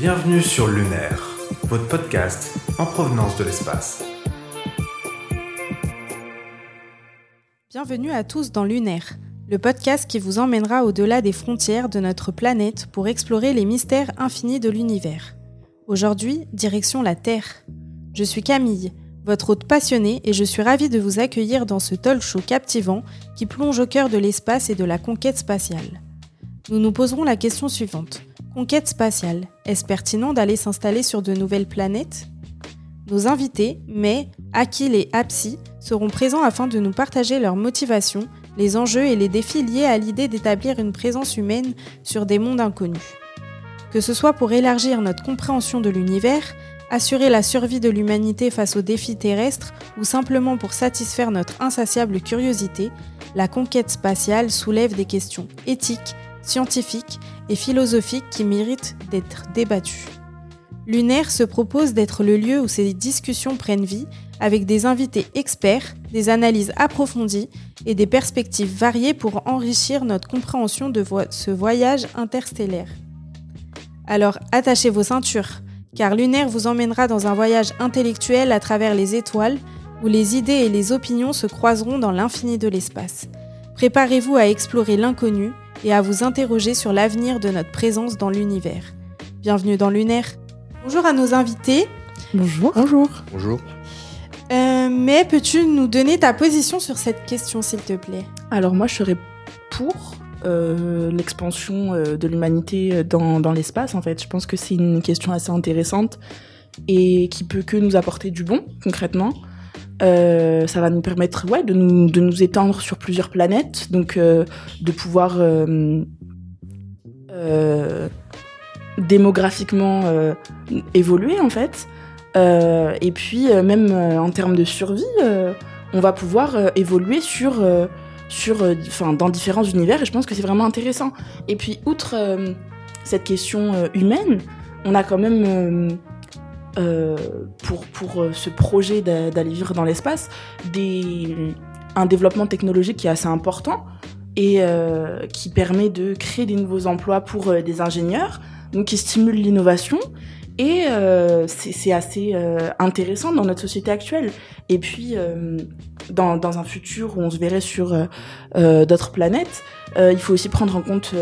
Bienvenue sur Lunaire, votre podcast en provenance de l'espace. Bienvenue à tous dans Lunaire, le podcast qui vous emmènera au-delà des frontières de notre planète pour explorer les mystères infinis de l'univers. Aujourd'hui, direction la Terre. Je suis Camille, votre hôte passionnée, et je suis ravie de vous accueillir dans ce talk show captivant qui plonge au cœur de l'espace et de la conquête spatiale. Nous nous poserons la question suivante. Conquête spatiale, est-ce pertinent d'aller s'installer sur de nouvelles planètes? Nos invités, May, Akil et Apsi, seront présents afin de nous partager leurs motivations, les enjeux et les défis liés à l'idée d'établir une présence humaine sur des mondes inconnus. Que ce soit pour élargir notre compréhension de l'univers, assurer la survie de l'humanité face aux défis terrestres ou simplement pour satisfaire notre insatiable curiosité, la conquête spatiale soulève des questions éthiques, scientifiques et philosophiques qui méritent d'être débattues. Lunaire se propose d'être le lieu où ces discussions prennent vie avec des invités experts, des analyses approfondies et des perspectives variées pour enrichir notre compréhension de ce voyage interstellaire. Alors attachez vos ceintures, car Lunaire vous emmènera dans un voyage intellectuel à travers les étoiles, où les idées et les opinions se croiseront dans l'infini de l'espace. Préparez-vous à explorer l'inconnu et à vous interroger sur l'avenir de notre présence dans l'univers. Bienvenue dans Lunaire. Bonjour à nos invités. Bonjour. Bonjour. Bonjour. Euh, mais peux-tu nous donner ta position sur cette question, s'il te plaît? Alors moi, je serais pour euh, l'expansion euh, de l'humanité dans, dans l'espace. En fait, je pense que c'est une question assez intéressante et qui peut que nous apporter du bon, concrètement. Euh, ça va nous permettre ouais, de, nous, de nous étendre sur plusieurs planètes, donc euh, de pouvoir euh, démographiquement évoluer en fait. et puis même en termes de survie, on va pouvoir évoluer sur, sur, dans différents univers et je pense que c'est vraiment intéressant. Et puis outre cette question humaine, on a quand même euh, pour, pour euh, ce projet d'aller vivre dans l'espace, un développement technologique qui est assez important et euh, qui permet de créer des nouveaux emplois pour des ingénieurs, donc qui stimule l'innovation. Et c'est assez intéressant dans notre société actuelle. Et puis, dans, dans, un futur où on se verrait sur d'autres planètes, il faut aussi prendre en compte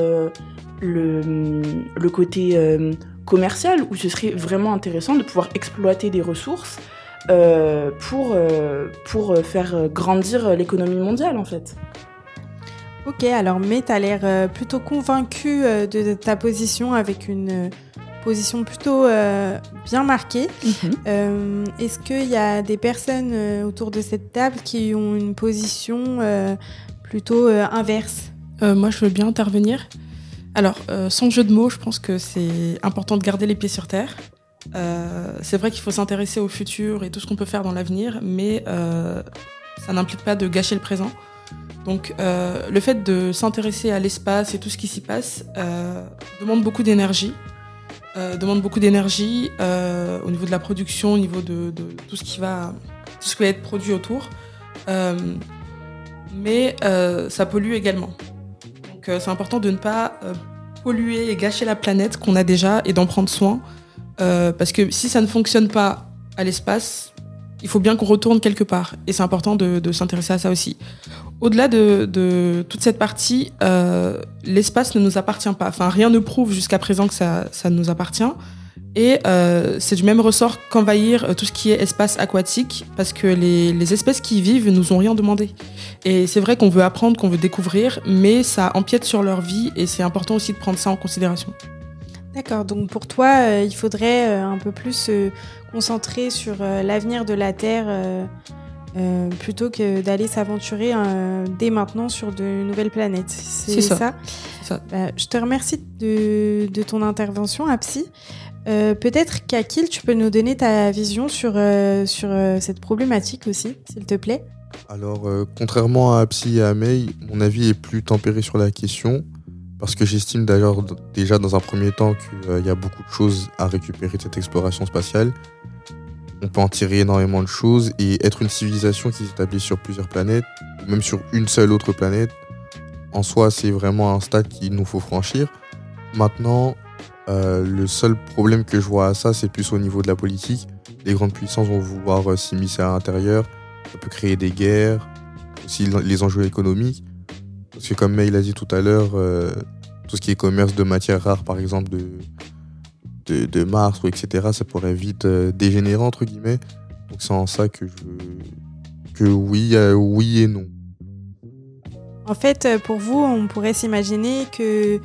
le, le côté commercial où ce serait vraiment intéressant de pouvoir exploiter des ressources euh, pour, euh, pour faire grandir l'économie mondiale en fait. Ok, alors mais tu as l'air plutôt convaincu de ta position avec une position plutôt bien marquée. Mhm. Est-ce qu'il y a des personnes autour de cette table qui ont une position plutôt inverse? Moi, je veux bien intervenir. Alors, euh, sans jeu de mots, je pense que c'est important de garder les pieds sur terre. Euh, c'est vrai qu'il faut s'intéresser au futur et tout ce qu'on peut faire dans l'avenir, mais euh, ça n'implique pas de gâcher le présent. Donc, le fait de s'intéresser à l'espace et tout ce qui s'y passe demande beaucoup d'énergie. demande beaucoup d'énergie au niveau de la production, au niveau de, tout ce qui va, tout ce qui va être produit autour. mais ça pollue également. Donc c'est important de ne pas polluer et gâcher la planète qu'on a déjà et d'en prendre soin. Euh, parce que si ça ne fonctionne pas à l'espace, il faut bien qu'on retourne quelque part. Et c'est important de, s'intéresser à ça aussi. Au-delà de, toute cette partie, euh, l'espace ne nous appartient pas. Enfin, rien ne prouve jusqu'à présent que ça, ça nous appartient. Et euh, c'est du même ressort qu'envahir euh, tout ce qui est espace aquatique, parce que les, les espèces qui y vivent nous ont rien demandé. Et c'est vrai qu'on veut apprendre, qu'on veut découvrir, mais ça empiète sur leur vie, et c'est important aussi de prendre ça en considération. D'accord, donc pour toi, euh, il faudrait un peu plus se concentrer sur l'avenir de la Terre plutôt que d'aller s'aventurer dès maintenant sur de nouvelles planètes. C'est ça. ça. Bah, je te remercie de, de ton intervention, Apsi. Euh, peut-être qu'Akil, tu peux nous donner ta vision sur, euh, sur euh, cette problématique aussi, s'il te plaît. Alors, contrairement à Apsi et à May, mon avis est plus tempéré sur la question, parce que j'estime d'ailleurs déjà dans un premier temps qu'il y a beaucoup de choses à récupérer de cette exploration spatiale. On peut en tirer énormément de choses, et être une civilisation qui s'établit sur plusieurs planètes, même sur une seule autre planète, en soi, c'est vraiment un stade qu'il nous faut franchir. Maintenant, Euh, le seul problème que je vois à ça, c'est plus au niveau de la politique. Les grandes puissances vont vouloir euh, s'immiscer à l'intérieur. Ça peut créer des guerres, aussi les enjeux économiques. Parce que comme May l'a dit tout à l'heure, euh, tout ce qui est commerce de matières rares, par exemple de, de, de Mars, ou etc., ça pourrait vite euh, dégénérer, entre guillemets. Donc c'est en ça que je... que oui, euh, oui et non. En fait, euh, pour vous, on pourrait s'imaginer que,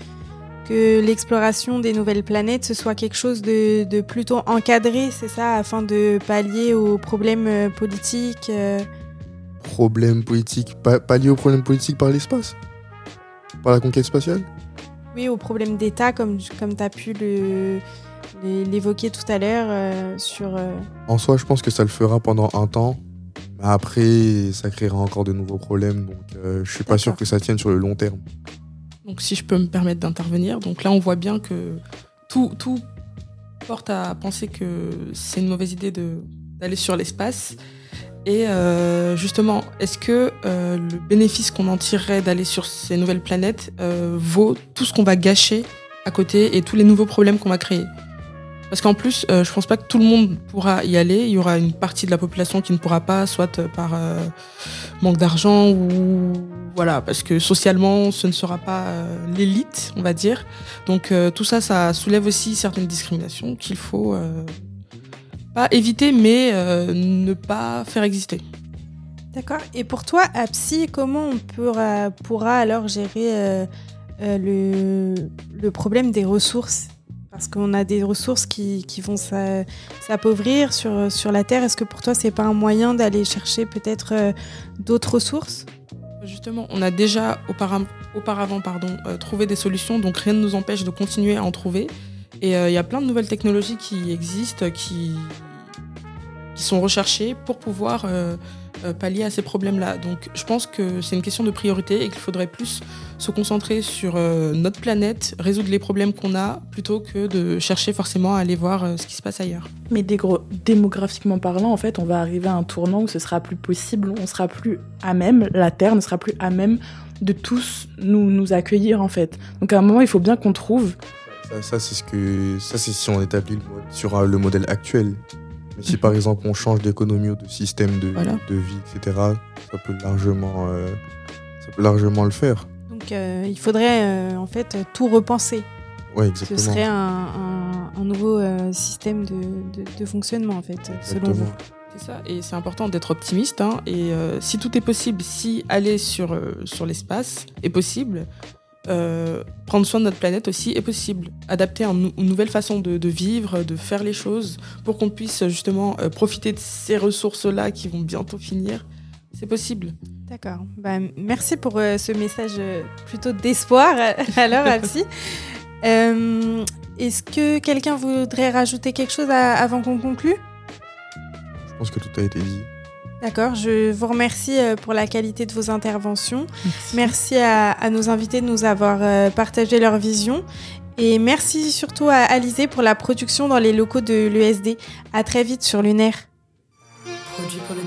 que l'exploration des nouvelles planètes, ce soit quelque chose de, de plutôt encadré, c'est ça, afin de pallier aux problèmes euh, politiques. euh, Problème politique, pas, pas lié au problème politique par l'espace? Par la conquête spatiale? Oui, aux problèmes d'État, comme, comme tu as pu le- l'évoquer tout à l'heure euh, sur... euh, En soi, je pense que ça le fera pendant un temps. Mais après, ça créera encore de nouveaux problèmes. Donc, euh, je suis pas sûr que ça tienne sur le long terme. Donc si je peux me permettre d'intervenir, donc là on voit bien que tout, tout porte à penser que c'est une mauvaise idée de- d'aller sur l'espace. Et euh, justement, est-ce que euh, le bénéfice qu'on en tirerait d'aller sur ces nouvelles planètes euh, vaut tout ce qu'on va gâcher à côté et tous les nouveaux problèmes qu'on va créer? Parce qu'en plus, euh, je pense pas que tout le monde pourra y aller. Il y aura une partie de la population qui ne pourra pas, soit euh, par euh, manque d'argent ou voilà, parce que socialement, ce ne sera pas euh, l'élite, on va dire. Donc tout ça, ça soulève aussi certaines discriminations qu'il faut pas éviter, mais ne pas faire exister. D'accord. Et pour toi, à comment on pourra, pourra alors gérer le problème des ressources? Parce qu'on a des ressources qui, vont s'a- s'appauvrir sur, sur la Terre. Est-ce que pour toi, c'est pas un moyen d'aller chercher peut-être euh, d'autres ressources? Justement, on a déjà auparavant, pardon, euh, trouvé des solutions, donc rien ne nous empêche de continuer à en trouver. Et euh, il y a plein de nouvelles technologies qui existent, qui, sont recherchées pour pouvoir pallier à ces problèmes-là. Donc je pense que c'est une question de priorité et qu'il faudrait plus se concentrer sur euh, notre planète, résoudre les problèmes qu'on a, plutôt que de chercher forcément à aller voir euh, ce qui se passe ailleurs. Mais démographiquement parlant, en fait, on va arriver à un tournant où ce sera plus possible, on sera plus à même, la Terre ne sera plus à même de tous nous, nous accueillir, en fait. Donc à un moment, il faut bien qu'on trouve. Ça, ça, c'est ce que, ça, c'est si on établit le mode- sur euh, le modèle actuel. Mais si par exemple on change d'économie ou de système de, Voilà. de vie, etc., ça peut largement, euh, ça peut largement le faire. Donc euh, il faudrait euh, en fait tout repenser. Ouais, Ce exactement. serait un, un- un nouveau euh, système de, de- de fonctionnement en fait, selon vous. C'est ça, et c'est important d'être optimiste. hein, et euh, si tout est possible, si aller sur, euh, sur l'espace est possible, euh, prendre soin de notre planète aussi est possible. Adapter un une nouvelle façon de, de vivre, de faire les choses, pour qu'on puisse justement euh, profiter de ces ressources-là qui vont bientôt finir, c'est possible. D'accord. Bah, merci pour euh, ce message plutôt d'espoir alors Apsi. Euh, Est-ce que quelqu'un voudrait rajouter quelque chose à- avant qu'on conclue? Je pense que tout a été dit. D'accord, je vous remercie euh, pour la qualité de vos interventions. Merci à, à nos invités de nous avoir euh, partagé leur vision. Et merci surtout à Alizé pour la production dans les locaux de l'ESD. À très vite sur Lunaire. Produit pour le